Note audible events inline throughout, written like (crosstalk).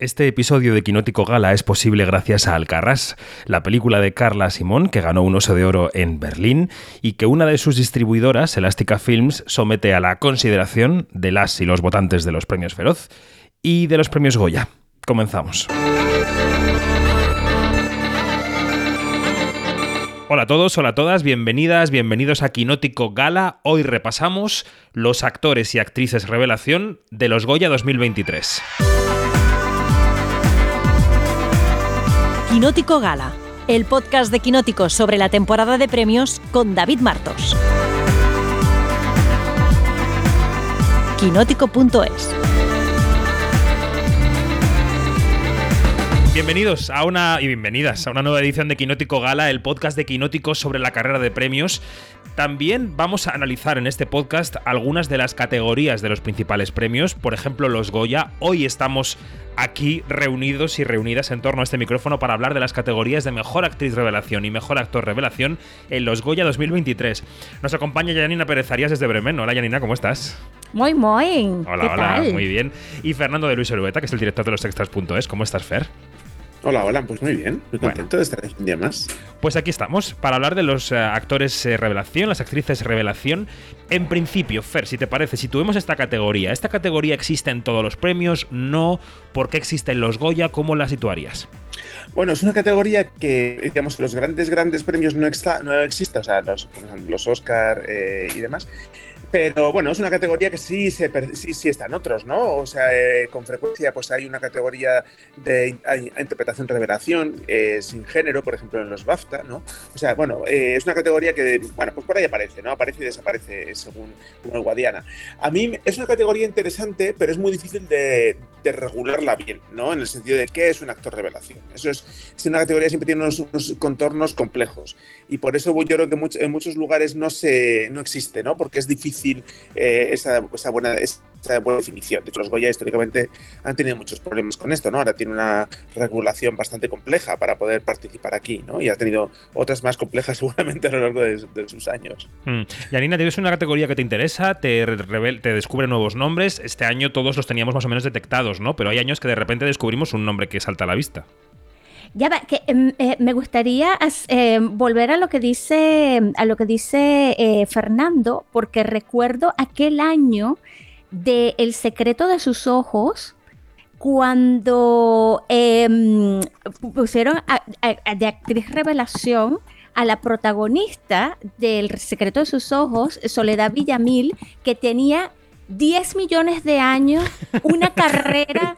Este episodio de Quinótico Gala es posible gracias a Alcarrás, la película de Carla Simón que ganó un oso de oro en Berlín y que una de sus distribuidoras, Elástica Films, somete a la consideración de las y los votantes de los premios Feroz y de los premios Goya. Comenzamos. Hola a todos, hola a todas, bienvenidas, bienvenidos a Quinótico Gala. Hoy repasamos los actores y actrices revelación de los Goya 2023. Quinótico Gala, el podcast de Quinóticos sobre la temporada de premios con David Martos. Quinótico.es Bienvenidos a una y bienvenidas a una nueva edición de Quinótico Gala, el podcast de Quinóticos sobre la carrera de premios. También vamos a analizar en este podcast algunas de las categorías de los principales premios, por ejemplo los Goya. Hoy estamos aquí reunidos y reunidas en torno a este micrófono para hablar de las categorías de Mejor Actriz Revelación y Mejor Actor Revelación en los Goya 2023. Nos acompaña Yanina Pérez Arias desde Bremen. Hola Yanina, ¿cómo estás? Muy, muy. Hola, hola, muy bien. Y Fernando de Luis Orueta, que es el director de los extras.es. ¿Cómo estás, Fer? Hola, hola, pues muy bien, muy contento de estar aquí un día más. Pues aquí estamos, para hablar de los eh, actores eh, revelación, las actrices revelación. En principio, Fer, si te parece, si tuvimos esta categoría, ¿esta categoría existe en todos los premios? ¿No? ¿Por qué existe en los Goya? ¿Cómo la situarías? Bueno, es una categoría que, digamos, los grandes, grandes premios no, exista, no existe, o sea, los, los Oscar eh, y demás, pero bueno, es una categoría que sí, se, sí, sí está en otros, ¿no? O sea, eh, con frecuencia pues hay una categoría de interpretación-revelación eh, sin género, por ejemplo, en los BAFTA, ¿no? O sea, bueno, eh, es una categoría que, bueno, pues por ahí aparece, ¿no? Aparece y desaparece según, el Guadiana. A mí es una categoría interesante, pero es muy difícil de, de, regularla bien, ¿no? En el sentido de qué es un actor revelación. Eso es, es una categoría que siempre tiene unos, contornos complejos y por eso yo creo que en muchos lugares no, se, no existe, ¿no? Porque es difícil eh, esa, buena, definición. De hecho, los Goya históricamente han tenido muchos problemas con esto, ¿no? Ahora tiene una regulación bastante compleja para poder participar aquí, ¿no? Y ha tenido otras más complejas (laughs) seguramente a lo largo de, sus años. Mm. Yanina, ¿tienes una categoría que te interesa? Te, te descubre nuevos nombres. Este año todos los teníamos más o menos detectados, ¿no? Pero hay años que de repente descubrimos un nombre que salta a la vista. Ya va, que em, eh, me gustaría em, volver a lo que dice, a lo que dice eh, Fernando, porque recuerdo aquel año de El secreto de sus ojos, cuando em, pusieron de actriz revelación a la protagonista del secreto de sus ojos, Soledad Villamil, que tenía 10 millones de años, una (laughs) carrera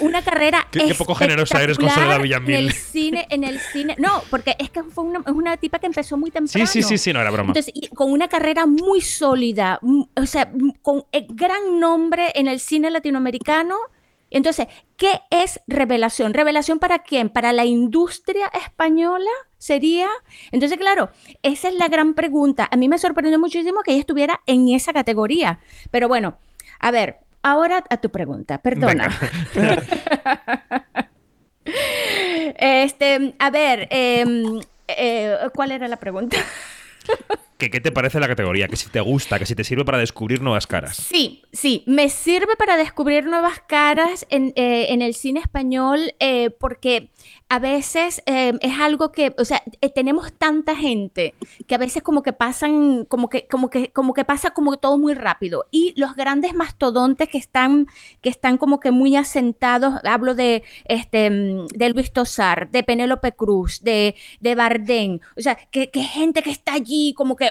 una carrera qué, qué poco generosa eres con Soledad Villamil. En el cine, en el cine. No, porque es que fue una, una tipa que empezó muy temprano. Sí, sí, sí, sí, no era broma. Entonces, con una carrera muy sólida, o sea, con el gran nombre en el cine latinoamericano. Entonces, ¿qué es revelación? ¿Revelación para quién? ¿Para la industria española? ¿Sería? Entonces, claro, esa es la gran pregunta. A mí me sorprendió muchísimo que ella estuviera en esa categoría. Pero bueno, a ver, Ahora a tu pregunta, perdona. (laughs) este, a ver, em, eh, ¿cuál era la pregunta? (laughs) ¿Qué te parece la categoría? Que si te gusta, que si te sirve para descubrir nuevas caras. Sí, sí, me sirve para descubrir nuevas caras en, eh, el cine español eh, porque a veces eh, es algo que, o sea, tenemos tanta gente que a veces como que pasan, como que, como que, como que pasa como todo muy rápido. Y los grandes mastodontes que están, que están como que muy asentados, hablo de, este, de Luis Tosar, de Penélope Cruz, de, de Bardén, o sea, que, que gente que está allí como que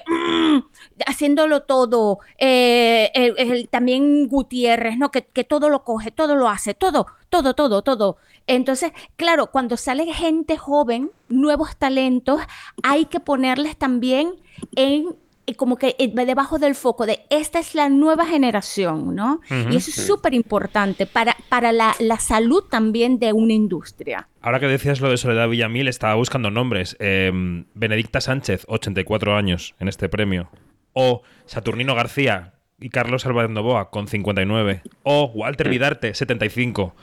Mm, haciéndolo todo, eh, también Gutiérrez, ¿no? Que, todo lo coge, todo lo hace, todo, todo, todo, todo. Entonces, claro, cuando sale gente joven, nuevos talentos, hay que ponerles también en como que eh, debajo del foco de esta es la nueva generación, ¿no? y eso es súper importante para, para la, salud también de una industria. Ahora que decías lo de Soledad Villamil, estaba buscando nombres. Em, Benedicta Sánchez, 84 años en este premio. O Saturnino García y Carlos Álvarez Novoa, con 59. O Walter Vidarte, 75.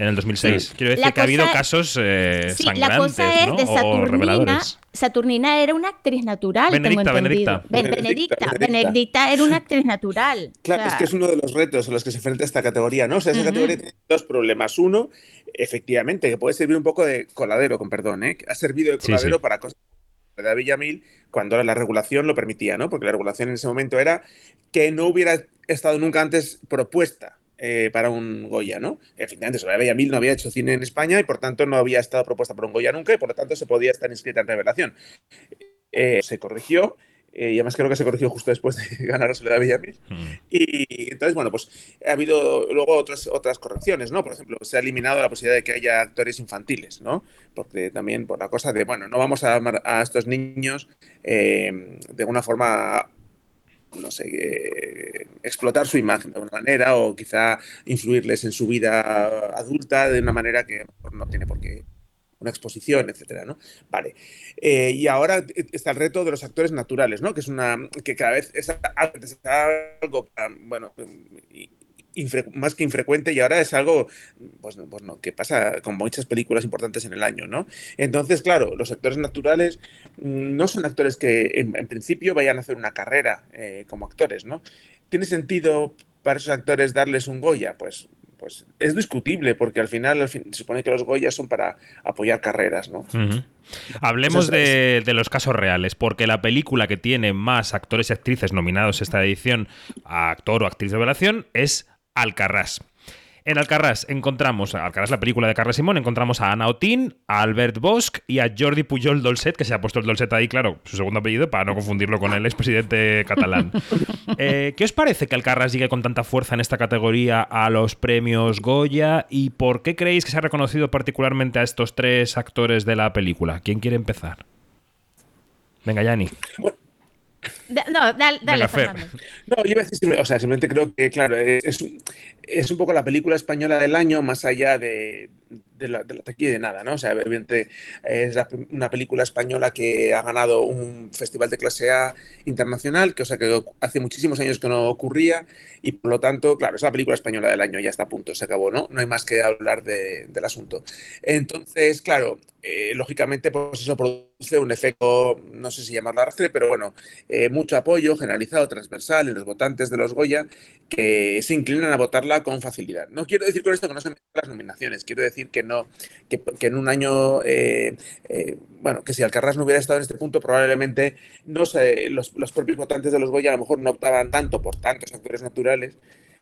En el 2006. Quiero decir que ha habido casos eh, sí, sangrantes, la cosa es ¿no? de o Saturnina. reveladores. Saturnina era una actriz natural, Benedicta, tengo entendido. Benedicta. Ben- Benedicta, Benedicta, era una actriz natural. Claro, O sea, es que es uno de los retos a los que se enfrenta esta categoría, ¿no? O sea, esa Ujú. categoría tiene dos problemas. Uno, efectivamente, que puede servir un poco de coladero, con perdón, ¿eh? Ha servido de Sí, coladero sí. para cosas de Villamil cuando la regulación lo permitía, ¿no? Porque la regulación en ese momento era que no hubiera estado nunca antes propuesta eh, para un Goya, ¿no? Efectivamente, Soraya Villamil no había hecho cine en España y por tanto no había estado propuesta para un Goya nunca y por lo tanto se podía estar inscrita en revelación. Eh, se corrigió. eh, y además creo que se corrigió justo después de (laughs) ganar a Soledad Villamil. Mm. Y entonces, bueno, pues ha habido luego otras, otras correcciones, ¿no? Por ejemplo, se ha eliminado la posibilidad de que haya actores infantiles, ¿no? Porque también por la cosa de, bueno, no vamos a amar a estos niños eh, de una forma, no sé, eh, explotar su imagen de una manera o quizá influirles en su vida adulta de una manera que no tiene por qué una exposición, etcétera, ¿no? Vale. Eh, y ahora está el reto de los actores naturales, ¿no? Que es una que cada vez es algo, bueno, más que infrecuente y ahora es algo, pues, pues no, que pasa con muchas películas importantes en el año, ¿no? Entonces, claro, los actores naturales mm, no son actores que en, en principio vayan a hacer una carrera eh, como actores, ¿no? ¿Tiene sentido para esos actores darles un Goya? Pues, pues es discutible, porque al final, al fin- se supone que los Goyas son para apoyar carreras, ¿no? Hablemos de, de los casos reales, porque la película que tiene más actores y actrices nominados esta edición a actor o actriz de revelación es Alcarrás. En Alcarrás encontramos, Alcarrás la película de Carles Simón, encontramos a Ana Otín, a Albert Bosch y a Jordi Pujol Dolcet, que se ha puesto el Dolcet ahí, claro, su segundo apellido, para no confundirlo con el expresidente catalán. (laughs) Eh, ¿Qué os parece que Alcarrás llegue con tanta fuerza en esta categoría a los premios Goya? ¿Y por qué creéis que se ha reconocido particularmente a estos tres actores de la película? ¿Quién quiere empezar? Venga, Yanni. (laughs) Da- no, dale, dale. No, yo iba a decir, o sea, simplemente creo que, claro, es, es un- es un poco la película española del año, más allá de, de la, de la taquilla y de nada, ¿no? O sea, evidentemente es la- una película española que ha ganado un festival de clase A internacional, que, o sea, que hace muchísimos años que no ocurría, y por lo tanto, claro, es la película española del año, ya está a punto, se acabó, ¿no? No hay más que hablar de- del asunto. Entonces, claro, eh, lógicamente, pues eso produce un efecto, no sé si llamarlo arrastre, pero bueno, eh, mucho apoyo generalizado, transversal en los votantes de los Goya que se inclinan a votarla con facilidad. No quiero decir con esto que no se metan las nominaciones, quiero decir que no, que, en un año, eh, eh, bueno, que si Alcarrás no hubiera estado en este punto, probablemente no los, los propios votantes de los Goya a lo mejor no optaban tanto por tantos actores naturales,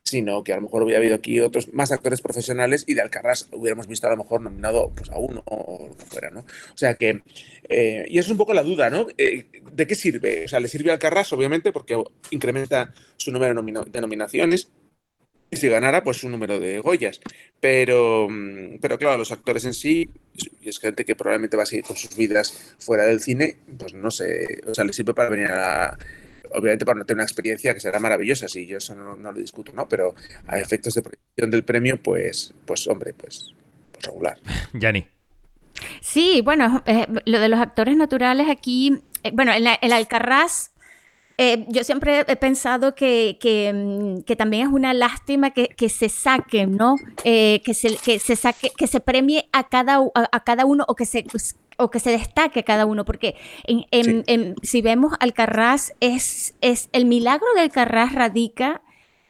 sino que a lo mejor hubiera habido aquí otros más actores profesionales y de Alcarrás hubiéramos visto a lo mejor nominado pues, a uno o lo que fuera, ¿no? O sea que, eh, y es un poco la duda, ¿no? Eh, ¿De qué sirve? O sea, le sirve a Alcarrás, obviamente, porque incrementa su número de nomina- de nominaciones y si ganara, pues su número de Goyas. Pero, mm, pero claro, los actores en sí, y es gente que probablemente va a seguir con sus vidas fuera del cine, pues no sé, o sea, le sirve para venir a Obviamente para no tener una experiencia que será maravillosa, sí, yo eso no, no lo discuto, ¿no? Pero a efectos de proyección del premio, pues, pues hombre, pues, pues regular. (laughs) Yanni. Sí, bueno, eh, lo de los actores naturales aquí, eh, bueno, en la- el Alcarrás, eh, yo siempre he pensado que, que, mm, que también es una lástima que, que se saque, ¿no? Eh, que, se, que se saque, que se premie a cada, a cada uno o que se o que se destaque cada uno, porque en, en- Sí. en- si vemos Alcarrás, es, es el milagro de Alcarrás radica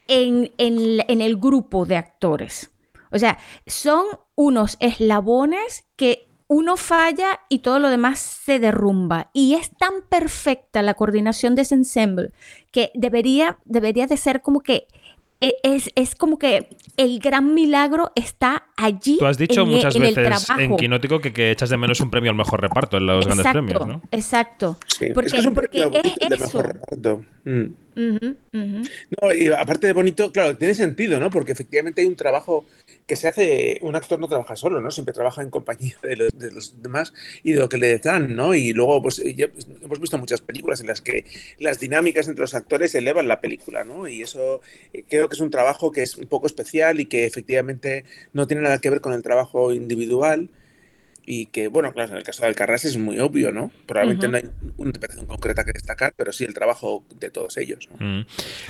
en, en- en el grupo de actores. O sea, son unos eslabones que uno falla y todo lo demás se derrumba. Y es tan perfecta la coordinación de ese ensemble que debería, debería de ser como que es, es como que el gran milagro está allí. Tú has dicho en, e- muchas en veces en. Quinótico que, que echas de menos un premio al mejor reparto en los grandes premios, ¿no? Exacto. Sí, Porque- es que es un porque premio es de eso. mejor reparto. Mm. No, y aparte de bonito, claro, tiene sentido, ¿no? Porque efectivamente hay un trabajo que se hace, un actor no trabaja solo, ¿no? Siempre trabaja en compañía de los, de los demás y de lo que le dan, ¿no? Y luego, pues, pues, hemos visto muchas películas en las que las dinámicas entre los actores elevan la película, ¿no? Y eso eh, creo que es un trabajo que es un poco especial y que efectivamente no tiene nada que ver con el trabajo individual. Y que, bueno, claro, en el caso de Alcarrás es muy obvio, ¿no? Probablemente no hay una interpretación concreta que destacar, pero sí el trabajo de todos ellos. Mm.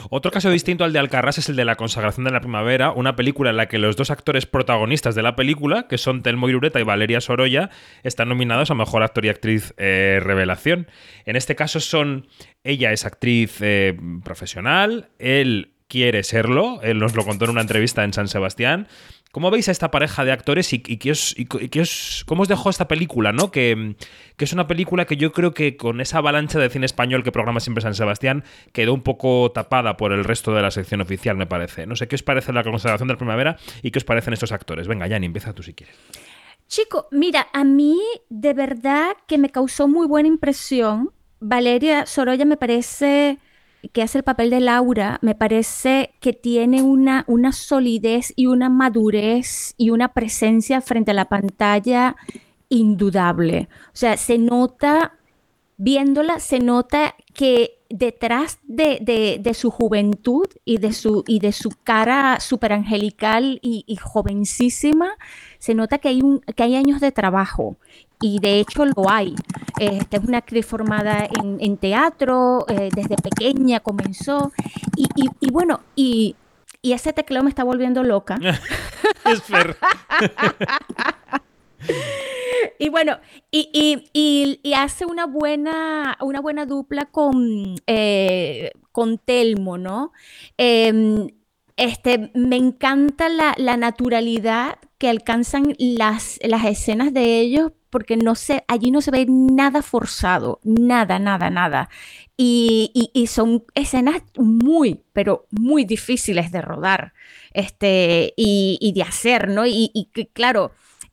Otro caso distinto al de Alcarrás es el de La consagración de la primavera, una película en la que los dos actores protagonistas de la película, que son Telmo Irureta y Valeria Sorolla, están nominados a Mejor Actor y Actriz eh, Revelación. En este caso son, ella es actriz eh, profesional, él quiere serlo, él nos lo contó en una entrevista en San Sebastián, ¿Cómo veis a esta pareja de actores y, qué os, cómo os dejó esta película? ¿no? Que, es una película que yo creo que con esa avalancha de cine español que programa siempre San Sebastián quedó un poco tapada por el resto de la sección oficial, me parece. No sé qué os parece la consagración de la primavera y qué os parecen estos actores. Venga, Yanni, empieza tú si quieres. Chico, mira, a mí de verdad que me causó muy buena impresión. Valeria Sorolla me parece que hace el papel de Laura, me parece que tiene una, una solidez y una madurez y una presencia frente a la pantalla indudable. O sea, se nota, viéndola, se nota que detrás de, su juventud y de su, y de su cara súper angelical y, jovencísima, se nota que hay, un, que hay años de trabajo y de hecho lo hay. Esta es una actriz formada en, teatro, eh, desde pequeña comenzó y, bueno, y, ese teclado me está volviendo loca. (laughs) es. (laughs) y bueno, y, hace una buena, una buena dupla con, eh, con Telmo, ¿no? Em, este, me encanta la, naturalidad que alcanzan las, las escenas de ellos porque no se, allí no se ve nada forzado, nada, nada, nada. Y, son escenas muy, pero muy difíciles de rodar este, y, de hacer, ¿no? Y, claro,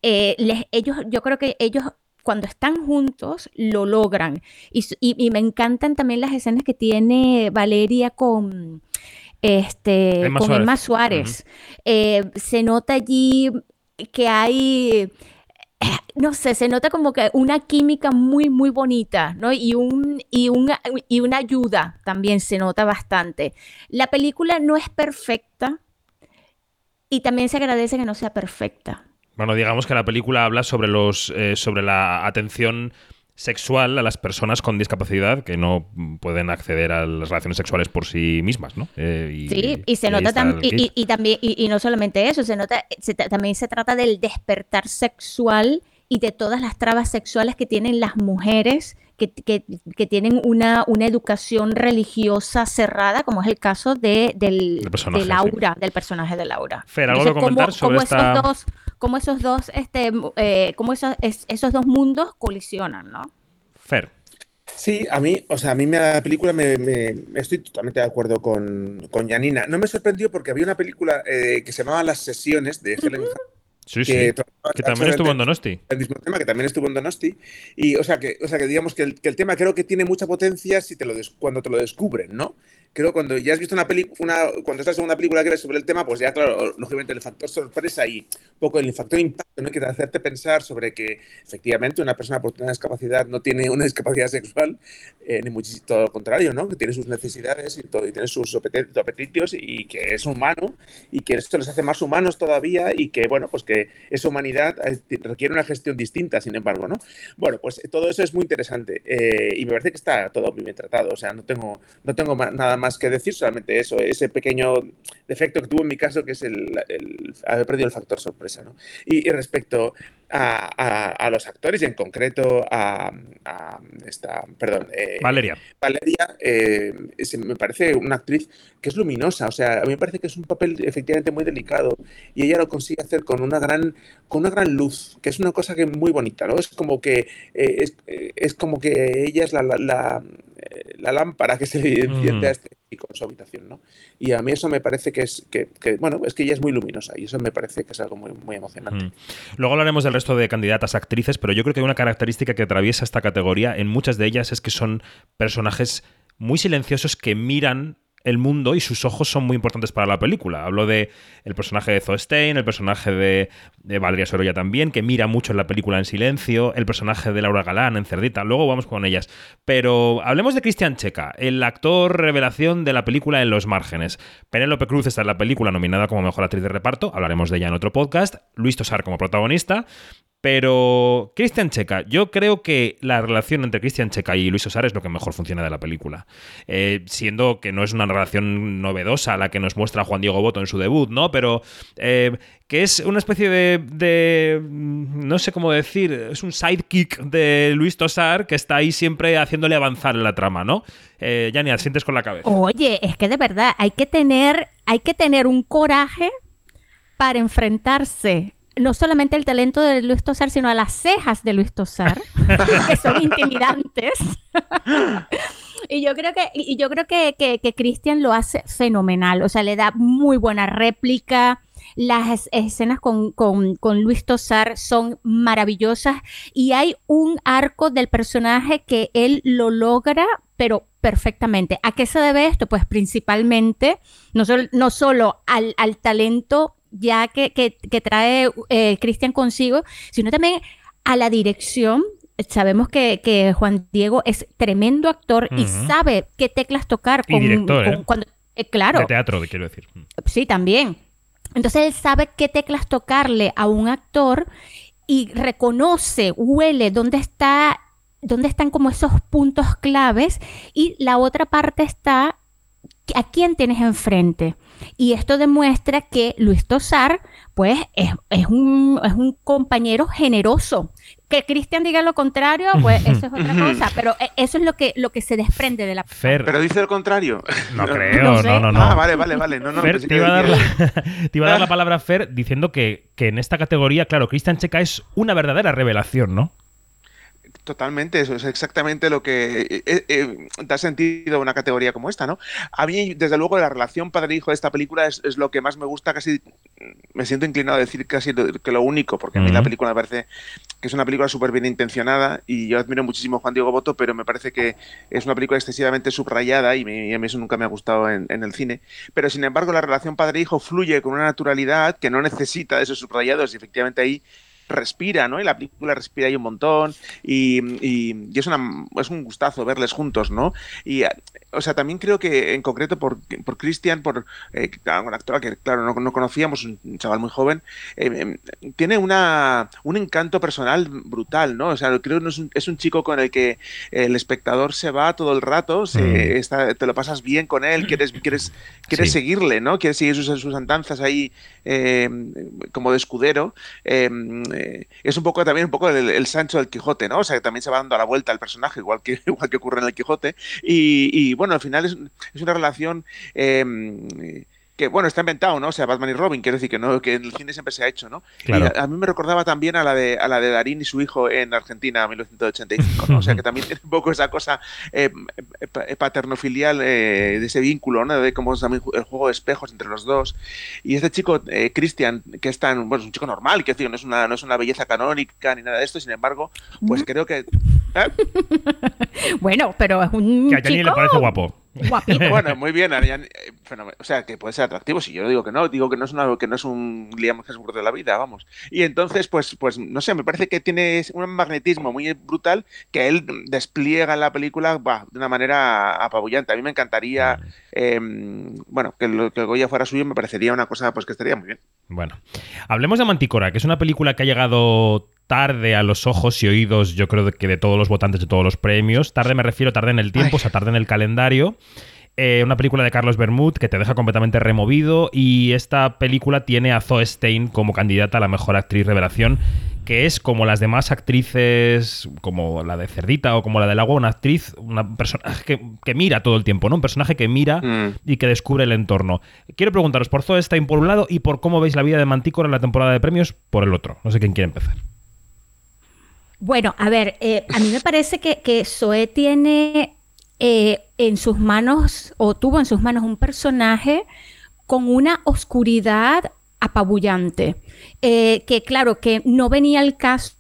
eh, ellos, yo creo que ellos cuando están juntos lo logran. Y, me encantan también las escenas que tiene Valeria con, este, Emma con Suárez. Emma Suárez. Eh, se nota allí que hay no sé, se nota como que una química muy, muy bonita, ¿no? Y, un, y, una, y una ayuda también se nota bastante. La película no es perfecta y también se agradece que no sea perfecta. Bueno, digamos que la película habla sobre, los, eh, sobre la atención sexual a las personas con discapacidad que no pueden acceder a las relaciones sexuales por sí mismas, ¿no? Eh, sí, y se nota también, y, también, y, no solamente eso, se nota, también se trata del despertar sexual y de todas las trabas sexuales que tienen las mujeres que, tienen una, una, educación religiosa cerrada, como es el caso de, del, de Laura, del personaje de Laura. Fer, ¿algo que comentar sobre esta... esos dos, cómo esos dos, este, eh, cómo esos, esos dos mundos colisionan, ¿no? Fer. Sí, a mí, o sea, a mí me, la película me, me, estoy totalmente de acuerdo con, con Janina. No me sorprendió porque había una película eh, que se llamaba Las Sesiones de Helen Sí, que, sí. que también estuvo en Donosti. El mismo tema, que también estuvo en Donosti. Y, o sea, que, o sea, que digamos que el, que el tema creo que tiene mucha potencia si te lo cuando te lo descubren, ¿no? Creo cuando ya has visto una película, cuando estás en una película que ves sobre el tema, pues ya, claro, lógicamente el factor sorpresa y un poco el factor impacto, ¿no? Que te hacerte pensar sobre que efectivamente una persona por tener discapacidad no tiene una discapacidad sexual, eh, ni muchísimo todo lo contrario, ¿no? Que tiene sus necesidades y, todo, y tiene sus apetitos y que es humano y que esto les hace más humanos todavía y que, bueno, pues que esa humanidad eh, requiere una gestión distinta, sin embargo, ¿no? Bueno, pues todo eso es muy interesante eh, y me parece que está todo bien tratado, o sea, no tengo, no tengo nada más más que decir, solamente eso, ese pequeño defecto que tuvo en mi caso, que es el, haber perdido el factor sorpresa. ¿no? Y, respecto a, los actores y en concreto a, esta, perdón, eh, Valeria. Valeria eh, me parece una actriz que es luminosa, o sea, a mí me parece que es un papel efectivamente muy delicado y ella lo consigue hacer con una gran, con una gran luz, que es una cosa que es muy bonita, ¿no? Es como que eh, es, como que ella es la, la, lámpara que se enciende a este con su habitación, ¿no? Y a mí eso me parece que es que, bueno, es que ella es muy luminosa y eso me parece que es algo muy, muy emocionante. Luego hablaremos del resto de candidatas actrices, pero yo creo que hay una característica que atraviesa esta categoría en muchas de ellas es que son personajes muy silenciosos que miran el mundo y sus ojos son muy importantes para la película. Hablo de el personaje de Zoe Stein, el personaje de, Valeria Sorolla también, que mira mucho en la película en silencio, el personaje de Laura Galán en Cerdita, luego vamos con ellas. Pero hablemos de Cristian Checa, el actor revelación de la película En los márgenes. Penélope Cruz está en la película nominada como Mejor Actriz de Reparto, hablaremos de ella en otro podcast, Luis Tosar como protagonista, Pero Christian Checa, yo creo que la relación entre Christian Checa y Luis Osar es lo que mejor funciona de la película. Eh, siendo que no es una relación novedosa la que nos muestra Juan Diego Boto en su debut, ¿no? Pero eh, que es una especie de, mm, no sé cómo decir, es un sidekick de Luis Tosar que está ahí siempre haciéndole avanzar en la trama, ¿no? Eh, ni sientes con la cabeza. Oye, es que de verdad hay que tener, hay que tener un coraje para enfrentarse no solamente el talento de Luis Tosar, sino a las cejas de Luis Tosar, (laughs) que son intimidantes. (laughs) y yo creo que, y yo creo que, que, Christian lo hace fenomenal. O sea, le da muy buena réplica. Las escenas con, con, con, Luis Tosar son maravillosas y hay un arco del personaje que él lo logra, pero perfectamente. ¿A qué se debe esto? Pues principalmente, no, no solo al, al talento ya que, trae eh, Cristian consigo, sino también a la dirección. Sabemos que, Juan Diego es tremendo actor y sabe qué teclas tocar con, director, ¿eh? cuando eh, claro. De teatro, quiero decir. Mm. Sí, también. Entonces él sabe qué teclas tocarle a un actor y reconoce, huele dónde está, dónde están como esos puntos claves y la otra parte está a quién tienes enfrente. Y esto demuestra que Luis Tosar, pues, es, un, es un compañero generoso. Que Cristian diga lo contrario, pues eso es otra cosa. Pero eh, eso es lo que, lo que se desprende de la... Fer. Pero dice lo contrario. No (laughs) creo, no, no, no, Ah, vale, vale, vale. No, no, Fer, te, iba a dar la, (laughs) te iba a dar la palabra a Fer diciendo que, que en esta categoría, claro, Cristian Checa es una verdadera revelación, ¿no? Totalmente, eso es exactamente lo que eh, eh, da sentido a una categoría como esta, ¿no? A mí, desde luego, la relación padre-hijo de esta película es, lo que más me gusta, casi me siento inclinado a decir casi que lo único, porque a mí la película me parece que es una película súper bien intencionada y yo admiro muchísimo a Juan Diego Boto, pero me parece que es una película excesivamente subrayada y, a mí eso nunca me ha gustado en, el cine. Pero sin embargo, la relación padre-hijo fluye con una naturalidad que no necesita de esos subrayados y efectivamente ahí respira, ¿no? Y la película respira ahí un montón y, y, es, una, es un gustazo verles juntos, ¿no? Y, o sea, también creo que en concreto por, por Christian, por eh, un actor que, claro, no, no, conocíamos, un chaval muy joven, eh, em, tiene una, un encanto personal brutal, ¿no? O sea, creo que es un, es un chico con el que el espectador se va todo el rato, se, mm. está, te lo pasas bien con él, quieres, quieres, (clears throat) quieres seguirle, ¿no? Quieres seguir sus, sus andanzas ahí eh, como de escudero. Es un poco también un poco el, Sancho del Quijote, ¿no? O sea, que también se va dando a la vuelta al personaje, igual que, (laughs) igual que ocurre en el Quijote. Y, bueno, al final es, es una relación eh, que bueno, está inventado, ¿no? O sea, Batman y Robin, quiero decir que no, que en el cine siempre se ha hecho, ¿no? Y a, mí me recordaba también a la de a la de Darín y su hijo en Argentina, 1985, ¿no? O sea, que también tiene un poco esa cosa eh, eh paternofilial eh, de ese vínculo, ¿no? De cómo es también el juego de espejos entre los dos. Y este chico, eh, Christian, que es tan, bueno, es un chico normal, que decir, no es una, no es una belleza canónica ni nada de esto, sin embargo, pues creo que. (laughs) bueno, pero es un. Que a Jenny le parece guapo. Guapito. (laughs) bueno, muy bien, eh, o sea, que puede ser atractivo. Si yo digo que no, digo que no es una, que no es un Liam Hemsworth de la vida, vamos. Y entonces, pues, pues, no sé, me parece que tiene un magnetismo muy brutal que él despliega en la película de una manera apabullante. A mí me encantaría, em, bueno, que, lo, que Goya fuera suyo, me parecería una cosa, pues, que estaría muy bien. Bueno, hablemos de Manticora, que es una película que ha llegado tarde a los ojos y oídos, yo creo que de todos los votantes de todos los premios. Tarde me refiero, tarde en el tiempo, o sea, tarde en el calendario. Eh, una película de Carlos Bermud que te deja completamente removido y esta película tiene a Zoe Stein como candidata a la mejor actriz revelación, que es como las demás actrices, como la de Cerdita o como la del agua, una actriz, una personaje que, mira todo el tiempo, ¿no? Un personaje que mira mm. y que descubre el entorno. Quiero preguntaros por Zoe Stein por un lado y por cómo veis la vida de Mantícora en la temporada de premios por el otro. No sé quién quiere empezar. Bueno, a ver, eh, a mí me parece que, que Zoe tiene eh, en sus manos, o tuvo en sus manos un personaje con una oscuridad apabullante, eh, que claro, que no venía al caso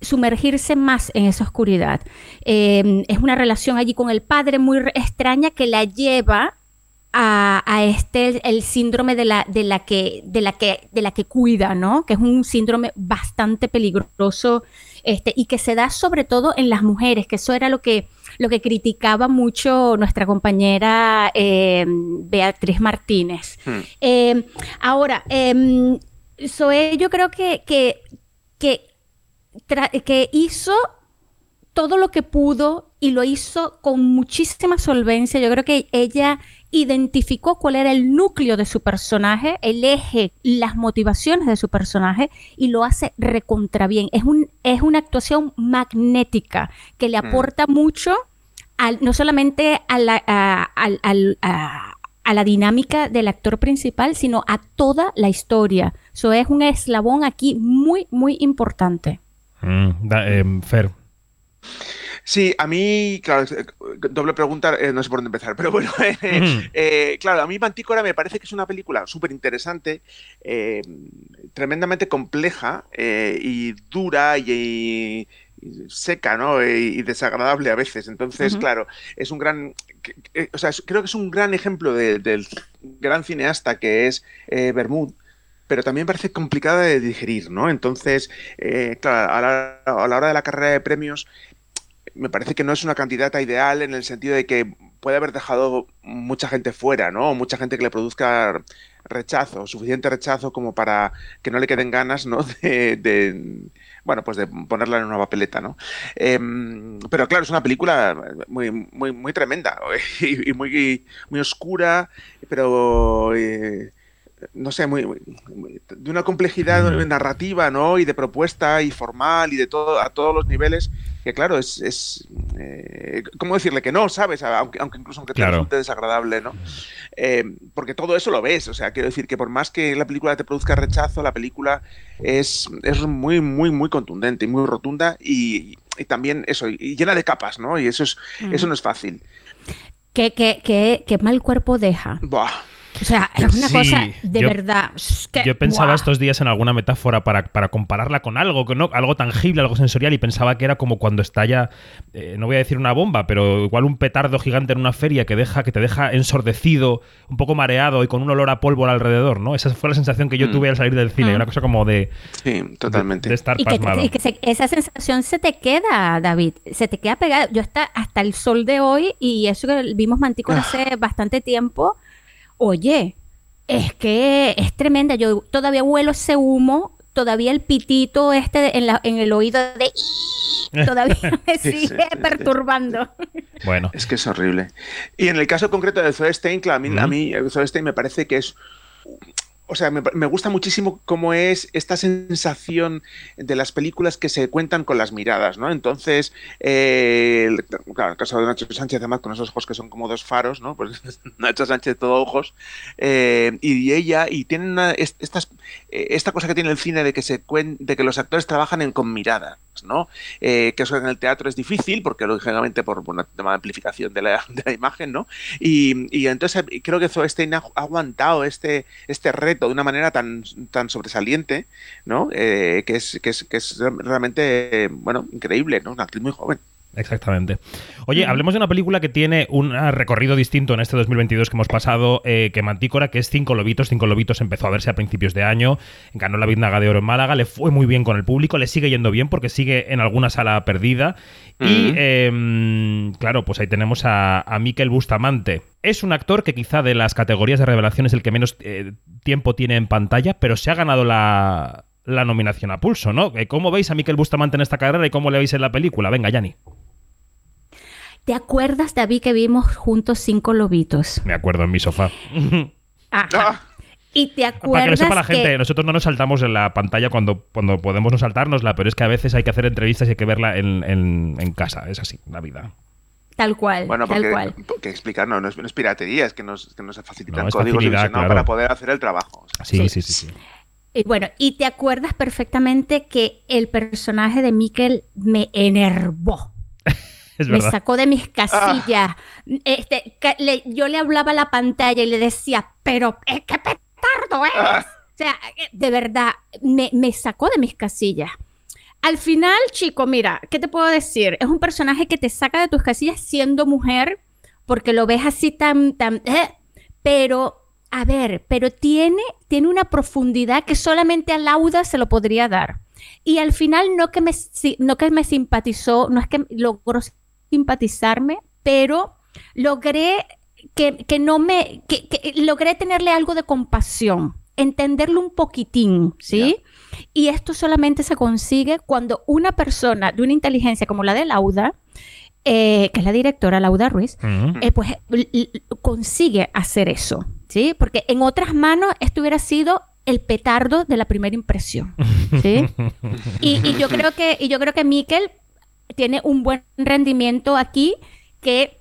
sumergirse más en esa oscuridad. es una relación allí con el padre muy extraña que la lleva a, este el síndrome de la, de la que de la que de la que cuida, ¿no? Que es un síndrome bastante peligroso este, y que se da sobre todo en las mujeres, que eso era lo que, lo que criticaba mucho nuestra compañera eh, Beatriz Martínez. Hmm. Eh, ahora, eh, yo creo que, que, que hizo todo lo que pudo y lo hizo con muchísima solvencia. Yo creo que ella identificó cuál era el núcleo de su personaje, el eje, las motivaciones de su personaje y lo hace recontra bien. Es, un, es una actuación magnética que le mm. aporta mucho al, no solamente a la, a, la dinámica del actor principal, sino a toda la historia. Eso es un eslabón aquí muy, muy importante. Mm, em, Fer. Sí, a mí, claro, eh, doble pregunta, eh, no sé por dónde empezar, pero bueno, (laughs) eh, claro, a mí Mantícora me parece que es una película súper interesante, tremendamente compleja y dura y, seca, ¿no? Y, desagradable a veces. Entonces, claro, es un gran, o sea, creo que es un gran ejemplo del gran cineasta que es Bermud pero también parece complicada de digerir, ¿no? Entonces, claro, a la, a la, hora de la carrera de premios, me parece que no es una candidata ideal en el sentido de que puede haber dejado mucha gente fuera, ¿no? Mucha gente que le produzca rechazo, suficiente rechazo como para que no le queden ganas, ¿no? (laughs) De, bueno, pues de ponerla en una papeleta, ¿no? Em, pero claro, es una película muy, muy, muy tremenda (laughs) y, muy, muy oscura, pero eh, no sé, muy, de una complejidad narrativa, ¿no? Y de propuesta y formal y de todo a todos los niveles que claro, es, es eh, ¿cómo decirle que no, sabes? Aunque, aunque incluso aunque te resulte desagradable, ¿no? Eh, porque todo eso lo ves, o sea, quiero decir que por más que la película te produzca rechazo, la película es, es muy, muy, muy contundente y muy rotunda y, también eso, y llena de capas, ¿no? Y eso, es, eso no es fácil. ¿Qué, qué, qué, qué mal cuerpo deja? Buah. O sea, es una cosa de verdad. yo pensaba estos días en alguna metáfora para, para compararla con algo, ¿no? algo tangible, algo sensorial, y pensaba que era como cuando estalla, eh, no voy a decir una bomba, pero igual un petardo gigante en una feria que, deja, que te deja ensordecido, un poco mareado y con un olor a pólvora alrededor, ¿no? Esa fue la sensación que yo mm. tuve al salir del cine, ah. una cosa como de. Sí, totalmente. De, estar y pasmado. Que, y que esa sensación se te queda, David, se te queda pegada. Yo hasta, hasta el sol de hoy, y eso que vimos Mantícora ah. hace bastante tiempo oye, es que es tremenda. Yo todavía huelo ese humo, todavía el pitito este en, la, en el oído de... (laughs) Todavía me sigue perturbando. Bueno. Es que es horrible. Y en el caso concreto de Zoestein, claro, a mí, a mí Zoestein me parece que es o sea, me, gusta muchísimo cómo es esta sensación de las películas que se cuentan con las miradas, ¿no? Entonces, eh, claro, el caso de Nacho Sánchez, además, con esos ojos que son como dos faros, ¿no? (laughs) Pues Nacho Sánchez todo ojos, eh, y ella, y tienen estas, eh, esta cosa que tiene el cine de que, se de que los actores trabajan en, con miradas, ¿no? que eso en el teatro es difícil, porque lógicamente por, un tema de amplificación de la, (laughs) imagen, ¿no? Y, entonces creo que Zoestein ha aguantado este, este reto de una manera tan, tan sobresaliente, ¿no? Eh, que, es, que, es, que es realmente, bueno, increíble, ¿no? Una actriz muy joven. Exactamente. Oye, hablemos de una película que tiene un recorrido distinto en este 2022 que hemos pasado eh, que Mantícora, que es Cinco Lobitos. Cinco Lobitos empezó a verse a principios de año, ganó la Biznaga de Oro en Málaga, le fue muy bien con el público, le sigue yendo bien porque sigue en alguna sala perdida. Y em, claro, pues ahí tenemos a, a Miquel Bustamante. Es un actor que quizá de las categorías de revelación es el que menos eh, tiempo tiene en pantalla, pero se ha ganado la, la nominación a pulso, ¿no? Eh, ¿Cómo veis a Miquel Bustamante en esta carrera y cómo le veis en la película? Venga, Yanni. ¿Te acuerdas, David, que vimos juntos cinco lobitos? Me acuerdo en mi sofá. Ajá. Ah. Y te acuerdas. Para que lo sepa la gente, nosotros no nos saltamos en la pantalla cuando, cuando podemos no saltárnosla, pero es que a veces hay que hacer entrevistas y hay que verla en, casa. Es así, la vida. Tal cual. Bueno, porque, tal cual. porque explicar, no, no, es, piratería, es que nos, que nos facilitan códigos para poder hacer el trabajo. sí, sí, sí. sí. Y bueno, y te acuerdas perfectamente que el personaje de Mikkel me enervó. (laughs) me sacó de mis casillas. Este, yo le hablaba a la pantalla y le decía, pero ¿qué petardo es? Ah. O sea, de verdad, me, me sacó de mis casillas. Al final, chico, mira, ¿qué te puedo decir? Es un personaje que te saca de tus casillas siendo mujer, porque lo ves así tan, tan, eh, pero a ver, pero tiene, tiene una profundidad que solamente a Lauda se lo podría dar. Y al final no que me, no que me simpatizó, no es que logró simpatizarme, pero logré que, no me, que, logré tenerle algo de compasión, entenderlo un poquitín, ¿sí? Y esto solamente se consigue cuando una persona de una inteligencia como la de Lauda, eh, que es la directora Lauda Ruiz, eh, pues consigue hacer eso, ¿sí? Porque en otras manos esto hubiera sido el petardo de la primera impresión, ¿sí? (laughs) y, yo creo que, y yo creo que Miquel tiene un buen rendimiento aquí que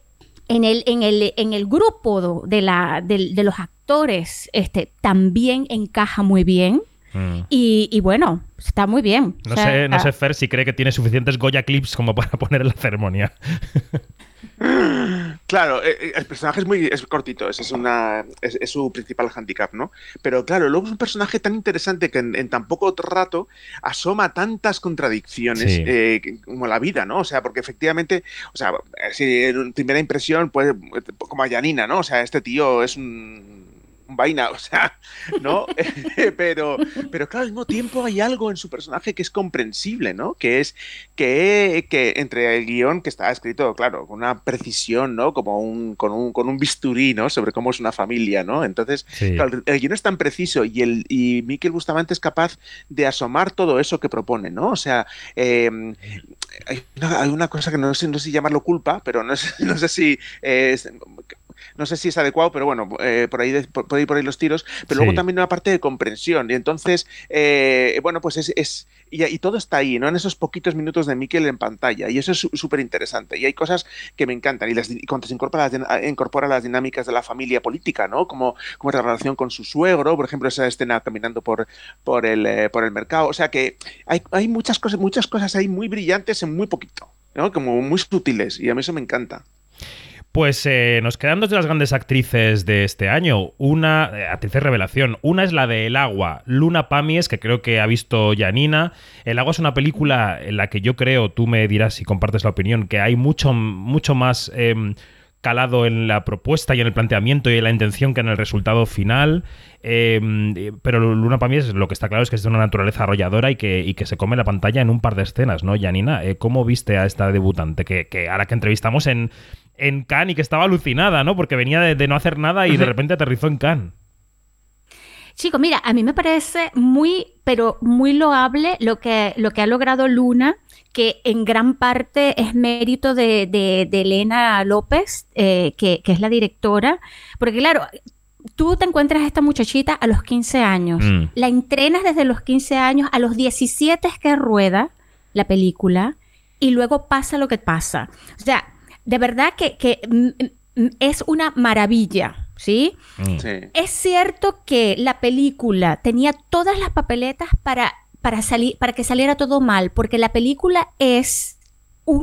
en el, en el, en el grupo de, la, de, los actores este, también encaja muy bien. Mm. Y, bueno, está muy bien. No, sé, no sé, Fer, si cree que tiene suficientes Goya clips como para poner en la ceremonia. (laughs) Claro, eh, eh, el personaje es muy cortito, ese es, una, es, su principal handicap, ¿no? Pero claro, luego es un personaje tan interesante que en, tan poco rato asoma tantas contradicciones eh, como la vida, ¿no? O sea, porque efectivamente, o sea, si en primera impresión, pues, como a Janina, ¿no? O sea, este tío es un vaina, o sea, (laughs) ¿no? (laughs) pero, pero claro, al mismo tiempo hay algo en su personaje que es comprensible, ¿no? Que es que, que entre el guion que está escrito, claro, con una precisión, ¿no? Como un, con, un, con un bisturí, ¿no? Sobre cómo es una familia, ¿no? Entonces, el guion es tan preciso y, el, y Miquel Bustamante es capaz de asomar todo eso que propone, ¿no? O sea, em, hay, una, cosa que no sé, no sé si llamarlo culpa, pero no sé, (laughs) no sé si es, no sé si es adecuado, pero bueno, eh, por, ahí por, ahí por ahí los tiros, pero luego también una parte de comprensión. Y entonces, eh, bueno, pues es, y, todo está ahí, ¿no? En esos poquitos minutos de Miquel en pantalla. Y eso es súper interesante. Y hay cosas que me encantan. Y, las, cuando se incorpora las, incorpora las dinámicas de la familia política, ¿no? Como, como la relación con su suegro, por ejemplo, esa escena caminando por, por, el, eh, por el mercado. O sea que hay, hay muchas cosas, muchas cosas ahí muy brillantes en muy poquito, ¿no? Como muy sutiles. Y a mí eso me encanta. Pues eh, nos quedan dos de las grandes actrices de este año. Una, eh, actriz revelación. Una es la de El Agua, Luna Pamies, que creo que ha visto Janina. El Agua es una película en la que yo creo, tú me dirás si compartes la opinión, que hay mucho, mucho más. Em, calado en la propuesta y en el planteamiento y en la intención que en el resultado final. Em, pero Luna para mí es lo que está claro es que es de una naturaleza arrolladora y que, se come la pantalla en un par de escenas, ¿no, Janina? Eh, ¿Cómo viste a esta debutante que, que, ahora que entrevistamos en, en Cannes y que estaba alucinada, ¿no? Porque venía de, no hacer nada y de repente aterrizó en Cannes. Chico, mira, a mí me parece muy, pero muy loable lo que, lo que ha logrado Luna, que en gran parte es mérito de, Elena López, eh, que, es la directora, porque claro, tú te encuentras a esta muchachita a los 15 años, mm. la entrenas desde los 15 años, a los 17 es que rueda la película y luego pasa lo que pasa. O sea, de verdad que, mm, es una maravilla, ¿sí? Mm. ¿sí? Es cierto que la película tenía todas las papeletas para, para, salir, para que saliera todo mal, porque la película es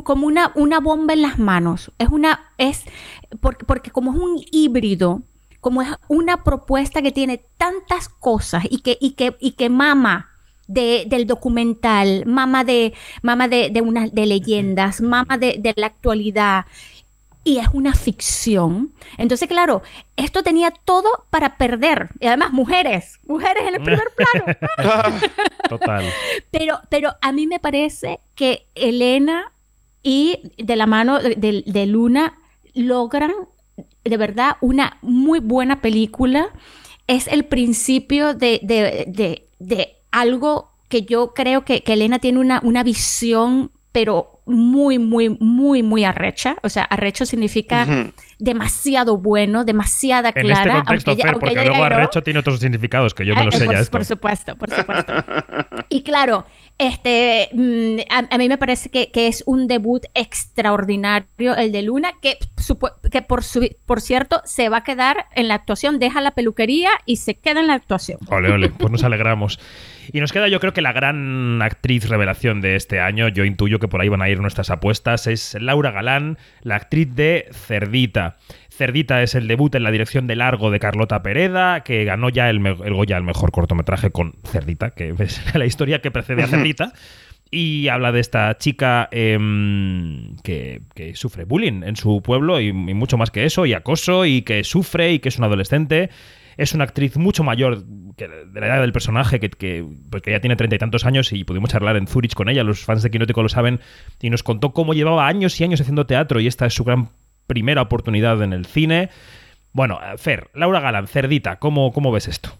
como una, una bomba en las manos. Es una, es, porque, porque como es un híbrido, como es una propuesta que tiene tantas cosas y que, y que, y que mama de, del documental, mama de, mama de, de, una, de leyendas, mama de, de la actualidad y es una ficción. Entonces, claro, esto tenía todo para perder. Y además, mujeres, mujeres en el primer (laughs) plano. (laughs) Total. Pero, pero a mí me parece que Elena y de la mano de, de Luna logran de verdad una muy buena película. Es el principio de, de, de algo que yo creo que, que Elena tiene una, una visión, pero muy, muy, muy, muy arrecha. O sea, arrecho significa demasiado bueno, demasiada clara. En este contexto, Fer, porque luego arrecho tiene otros significados que yo me lo sé por, ya esto. Por supuesto, por supuesto. y claro, este, mm, a, mí me parece que, que, es un debut extraordinario el de Luna, que, que por, su, por cierto se va a quedar en la actuación, deja la peluquería y se queda en la actuación. Ole, ole, pues nos (laughs) alegramos. Y nos queda yo creo que la gran actriz revelación de este año, yo intuyo que por ahí van a ir nuestras apuestas, es Laura Galán, la actriz de Cerdita. Cerdita es el debut en la dirección de largo de Carlota Pereda, que ganó ya el, Goya el mejor cortometraje con Cerdita, que (laughs) es la historia que precede a Cerdita. Y habla de esta chica em, que, sufre bullying en su pueblo y, y, mucho más que eso, y acoso, y que sufre y que es una adolescente es una actriz mucho mayor que de la edad del personaje, que, porque ya tiene treinta y tantos años y pudimos charlar en Zurich con ella, los fans de Quinótico lo saben, y nos contó cómo llevaba años y años haciendo teatro y esta es su gran primera oportunidad en el cine. Bueno, Fer, Laura Galán, Cerdita, ¿cómo, cómo ves esto?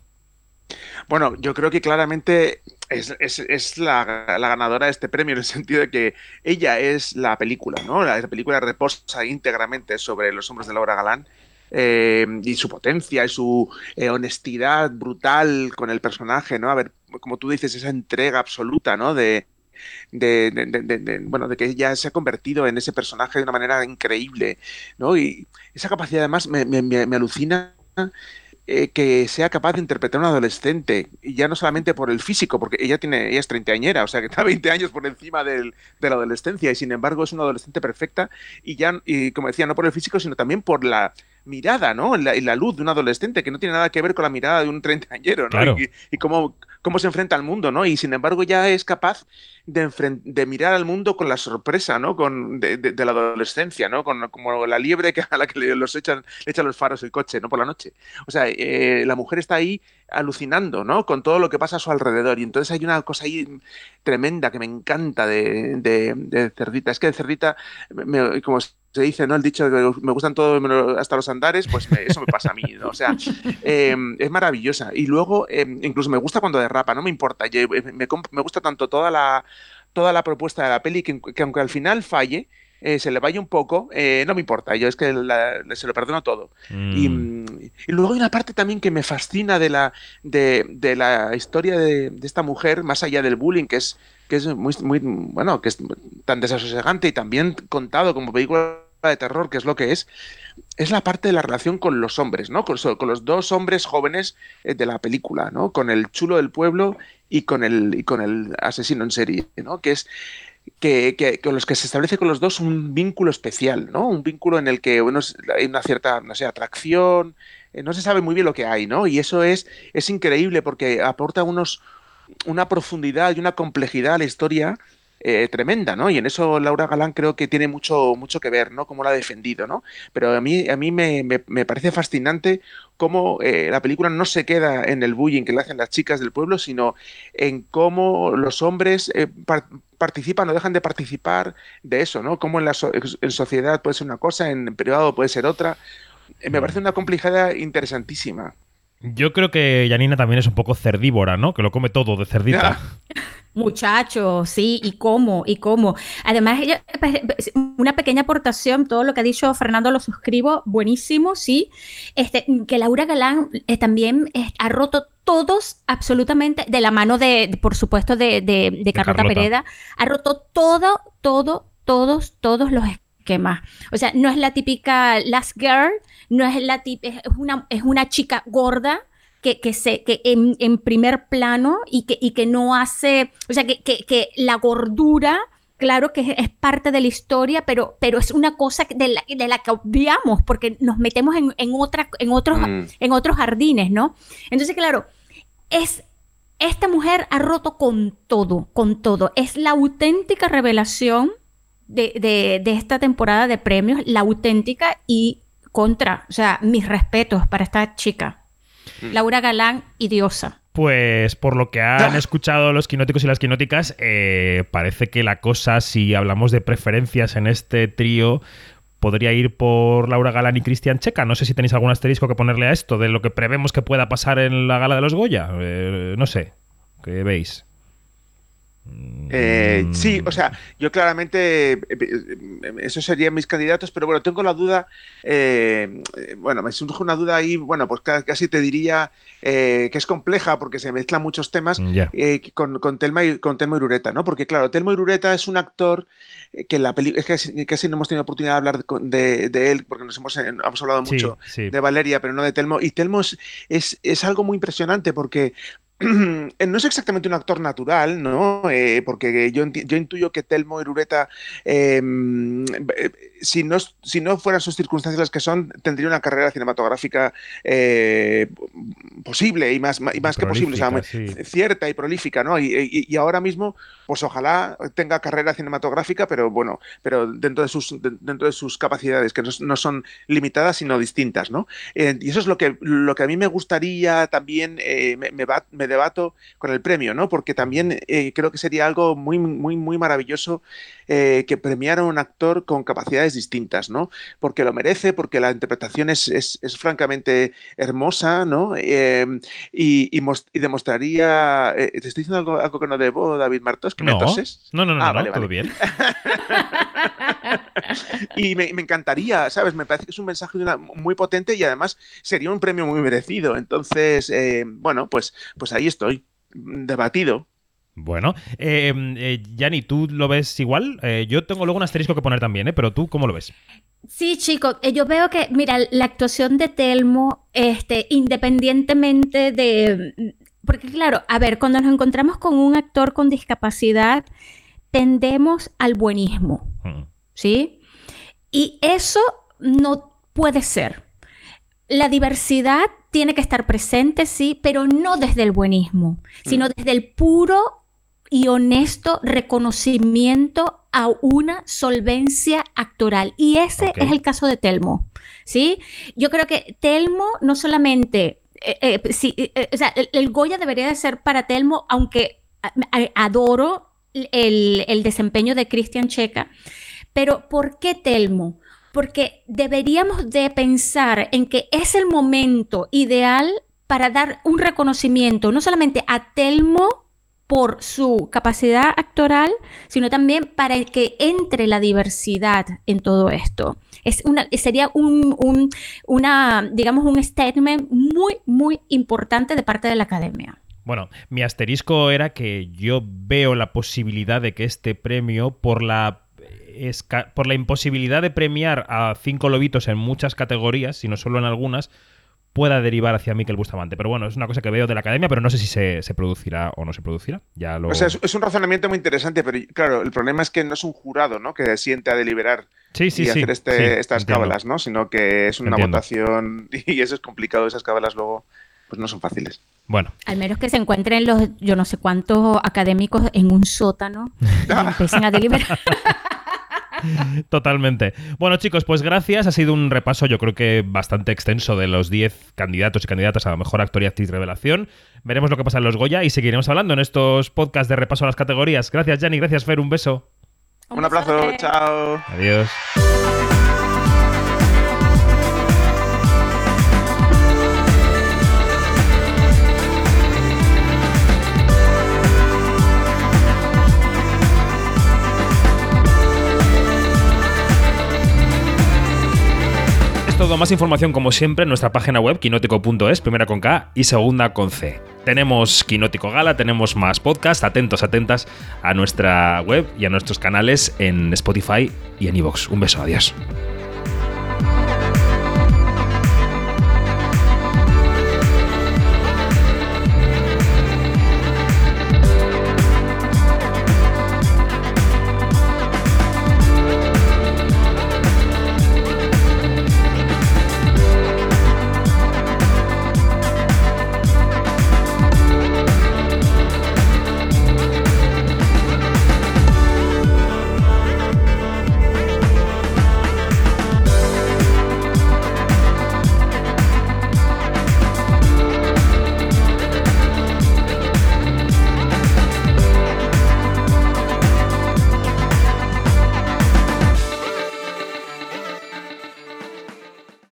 Bueno, yo creo que claramente es, la, ganadora de este premio en el sentido de que ella es la película, ¿no? La, película reposa íntegramente sobre los hombros de Laura Galán. Eh, y su potencia y su eh, honestidad brutal con el personaje, ¿no? A ver, como tú dices, esa entrega absoluta, ¿no? De, de, bueno, de que ella se ha convertido en ese personaje de una manera increíble, ¿no? Y esa capacidad además me, me alucina eh, que sea capaz de interpretar a un adolescente, y ya no solamente por el físico, porque ella tiene, ella es treintañera, o sea que está (laughs) 20 años por encima del, de la adolescencia, y sin embargo es una adolescente perfecta, y ya, y como decía, no por el físico, sino también por la mirada, ¿no? La, la luz de un adolescente, que no tiene nada que ver con la mirada de un treintañero, ¿no? Y, y cómo, cómo se enfrenta al mundo, ¿no? Y sin embargo ya es capaz de, mirar al mundo con la sorpresa, ¿no? Con, de, la adolescencia, ¿no? Con, como la liebre que, (laughs) a la que le, los echan, le echan los faros el coche, ¿no? Por la noche. O sea, eh, la mujer está ahí alucinando, ¿no? Con todo lo que pasa a su alrededor. Y entonces hay una cosa ahí tremenda que me encanta de, de Cerdita. Es que de Cerdita, como se dice, ¿no? El dicho de que me gustan todos hasta los andares, pues eso me pasa a mí, ¿no? O sea, (laughs) em, es maravillosa. Y luego, em, incluso me gusta cuando derrapa, no me importa. Eh, me, me, gusta tanto toda la, toda la propuesta de la peli que, aunque al final falle, eh, se le vaya un poco, eh, no me importa, yo es que se lo perdono todo. Mm. Y, luego hay una parte también que me fascina de la, de, de la historia de, de, esta mujer, más allá del bullying, que es, que es muy, muy, bueno, que es tan desasosegante y también contado como película de terror, que es lo que es, es la parte de la relación con los hombres, ¿no? Con, los dos hombres jóvenes eh, de la película, ¿no? Con el chulo del pueblo y con el, y con el asesino en serie, ¿no? Que es que, con los que se establece con los dos un vínculo especial, ¿no? Un vínculo en el que bueno, hay una cierta, no sé, atracción, eh, no se sabe muy bien lo que hay, ¿no? Y eso es, es increíble porque aporta unos, una profundidad y una complejidad a la historia eh, tremenda, ¿no? Y en eso Laura Galán creo que tiene mucho, mucho que ver, ¿no? Cómo la ha defendido, ¿no? Pero a mí, a mí me, parece fascinante cómo eh, la película no se queda en el bullying que le hacen las chicas del pueblo, sino en cómo los hombres eh, participan o dejan de participar de eso, ¿no? Cómo en la en sociedad puede ser una cosa, en privado puede ser otra. me parece una complejidad interesantísima. Yo creo que Janina también es un poco cerdívora, ¿no? Que lo come todo de cerdita. (laughs) Muchachos, sí, y cómo, y cómo. Además, pues, una pequeña aportación, todo lo que ha dicho Fernando lo suscribo, buenísimo, sí. Este, que Laura Galán eh, también eh, ha roto todos, absolutamente, de la mano de, por supuesto, de, de, Carlota, Pereda, ha roto todo, todo, todos, todos los esquemas. O sea, no es la típica last girl, no es la típica, es una, es una chica gorda que, se, que en, primer plano y que, y que no hace, o sea, que, que, la gordura claro que es parte de la historia, pero, pero es una cosa de la, de la que obviamos porque nos metemos en, en, otra, en, otros, mm. en otros jardines, ¿no? Entonces, claro, es, esta mujer ha roto con todo, con todo. Es la auténtica revelación de, de, de esta temporada de premios, la auténtica y contra, o sea, mis respetos para esta chica. Mm. Laura Galán y Diosa. Pues por lo que han escuchado los quinóticos y las quinóticas, eh, parece que la cosa, si hablamos de preferencias en este trío, podría ir por Laura Galán y Cristian Checa. No sé si tenéis algún asterisco que ponerle a esto, de lo que prevemos que pueda pasar en la gala de los Goya. Eh, no sé, ¿qué veis? Eh, sí, o sea, yo claramente, eh, eh, esos serían mis candidatos, pero bueno, tengo la duda, bueno, me surge una duda ahí, bueno, pues casi te diría que es compleja porque se mezclan muchos temas con, con, Telma y, con Telmo Irureta, ¿no? Porque claro, Telmo Irureta es un actor que la película, es que casi, no hemos tenido oportunidad de hablar de, él porque nos hemos, hemos hablado mucho de Valeria, pero no de Telmo, y Telmo es, es algo muy impresionante porque (clears throat) no es exactamente un actor natural, ¿no? Eh, porque yo, yo, intuyo que Telmo Irureta, em, eh, si, no, si no fueran sus circunstancias las que son, tendría una carrera cinematográfica posible y más, y más que posible, cierta y prolífica, ¿no? Y, ahora mismo, pues ojalá tenga carrera cinematográfica, pero bueno, pero dentro de sus, dentro de sus capacidades, que no, son limitadas, sino distintas, ¿no? y eso es lo que, lo que a mí me gustaría también, me, va, me me debato con el premio, ¿no? Porque también eh, creo que sería algo muy, muy, muy maravilloso eh, que premiara a un actor con capacidades distintas, ¿no? Porque lo merece, porque la interpretación es, es, francamente hermosa, ¿no? Em, y, y, demostraría. ¿Te estoy diciendo algo, algo, que no debo, David Martos? ¿Que no. me toses? No, no, no, ah, todo bien. (laughs) (laughs) y me, me, encantaría, ¿sabes? Me parece que es un mensaje muy potente y además sería un premio muy merecido. Entonces, eh, bueno, pues, pues ahí estoy, debatido. Bueno, eh, eh Yanni, ¿tú lo ves igual? Eh, yo tengo luego un asterisco que poner también, ¿eh? pero tú, ¿cómo lo ves? Sí, chicos, yo veo que, mira, la actuación de Telmo, este, independientemente de. Porque, claro, a ver, cuando nos encontramos con un actor con discapacidad, tendemos al buenismo, mm. ¿Sí? Y eso no puede ser. La diversidad tiene que estar presente, sí, pero no desde el buenismo, sino mm. desde el puro y honesto reconocimiento a una solvencia actoral. Y ese es el caso de Telmo, ¿sí? Yo creo que Telmo no solamente, eh, eh, sí, eh, o sea, el, Goya debería de ser para Telmo, aunque adoro el, el desempeño de Cristian Checa, pero ¿por qué Telmo? Porque deberíamos de pensar en que es el momento ideal para dar un reconocimiento no solamente a Telmo por su capacidad actoral, sino también para que entre la diversidad en todo esto. Es una, sería un, un, una, digamos, un statement muy, muy importante de parte de la academia. Bueno, mi asterisco era que yo veo la posibilidad de que este premio, por la por la imposibilidad de premiar a cinco lobitos en muchas categorías, sino solo en algunas, pueda derivar hacia Miquel Bustamante. Pero bueno, es una cosa que veo de la academia, pero no sé si se, producirá o no se producirá. Ya lo... O sea, es, un razonamiento muy interesante, pero claro, el problema es que no es un jurado, ¿no? Que siente a deliberar y hacer este, estas cábalas, ¿no? Sino que es una votación (laughs) y eso es complicado, esas cábalas luego pues no son fáciles. Bueno. Al menos que se encuentren los yo no sé cuántos académicos en un sótano y (laughs) empiecen a deliberar. (laughs) (laughs) Totalmente. Bueno, chicos, pues gracias. Ha sido un repaso, yo creo que bastante extenso de los 10 candidatos y candidatas a la mejor actor y actriz revelación. Veremos lo que pasa en los Goya y seguiremos hablando en estos podcasts de repaso a las categorías. Gracias, Jenny. Gracias, Fer. Un beso. Un, abrazo. Chao. Adiós. Más información como siempre en nuestra página web quinótico.es, primera con K y segunda con C. Tenemos Quinótico Gala, tenemos más podcasts, atentos, atentas a nuestra web y a nuestros canales en Spotify y en iVoox. Un beso, adiós.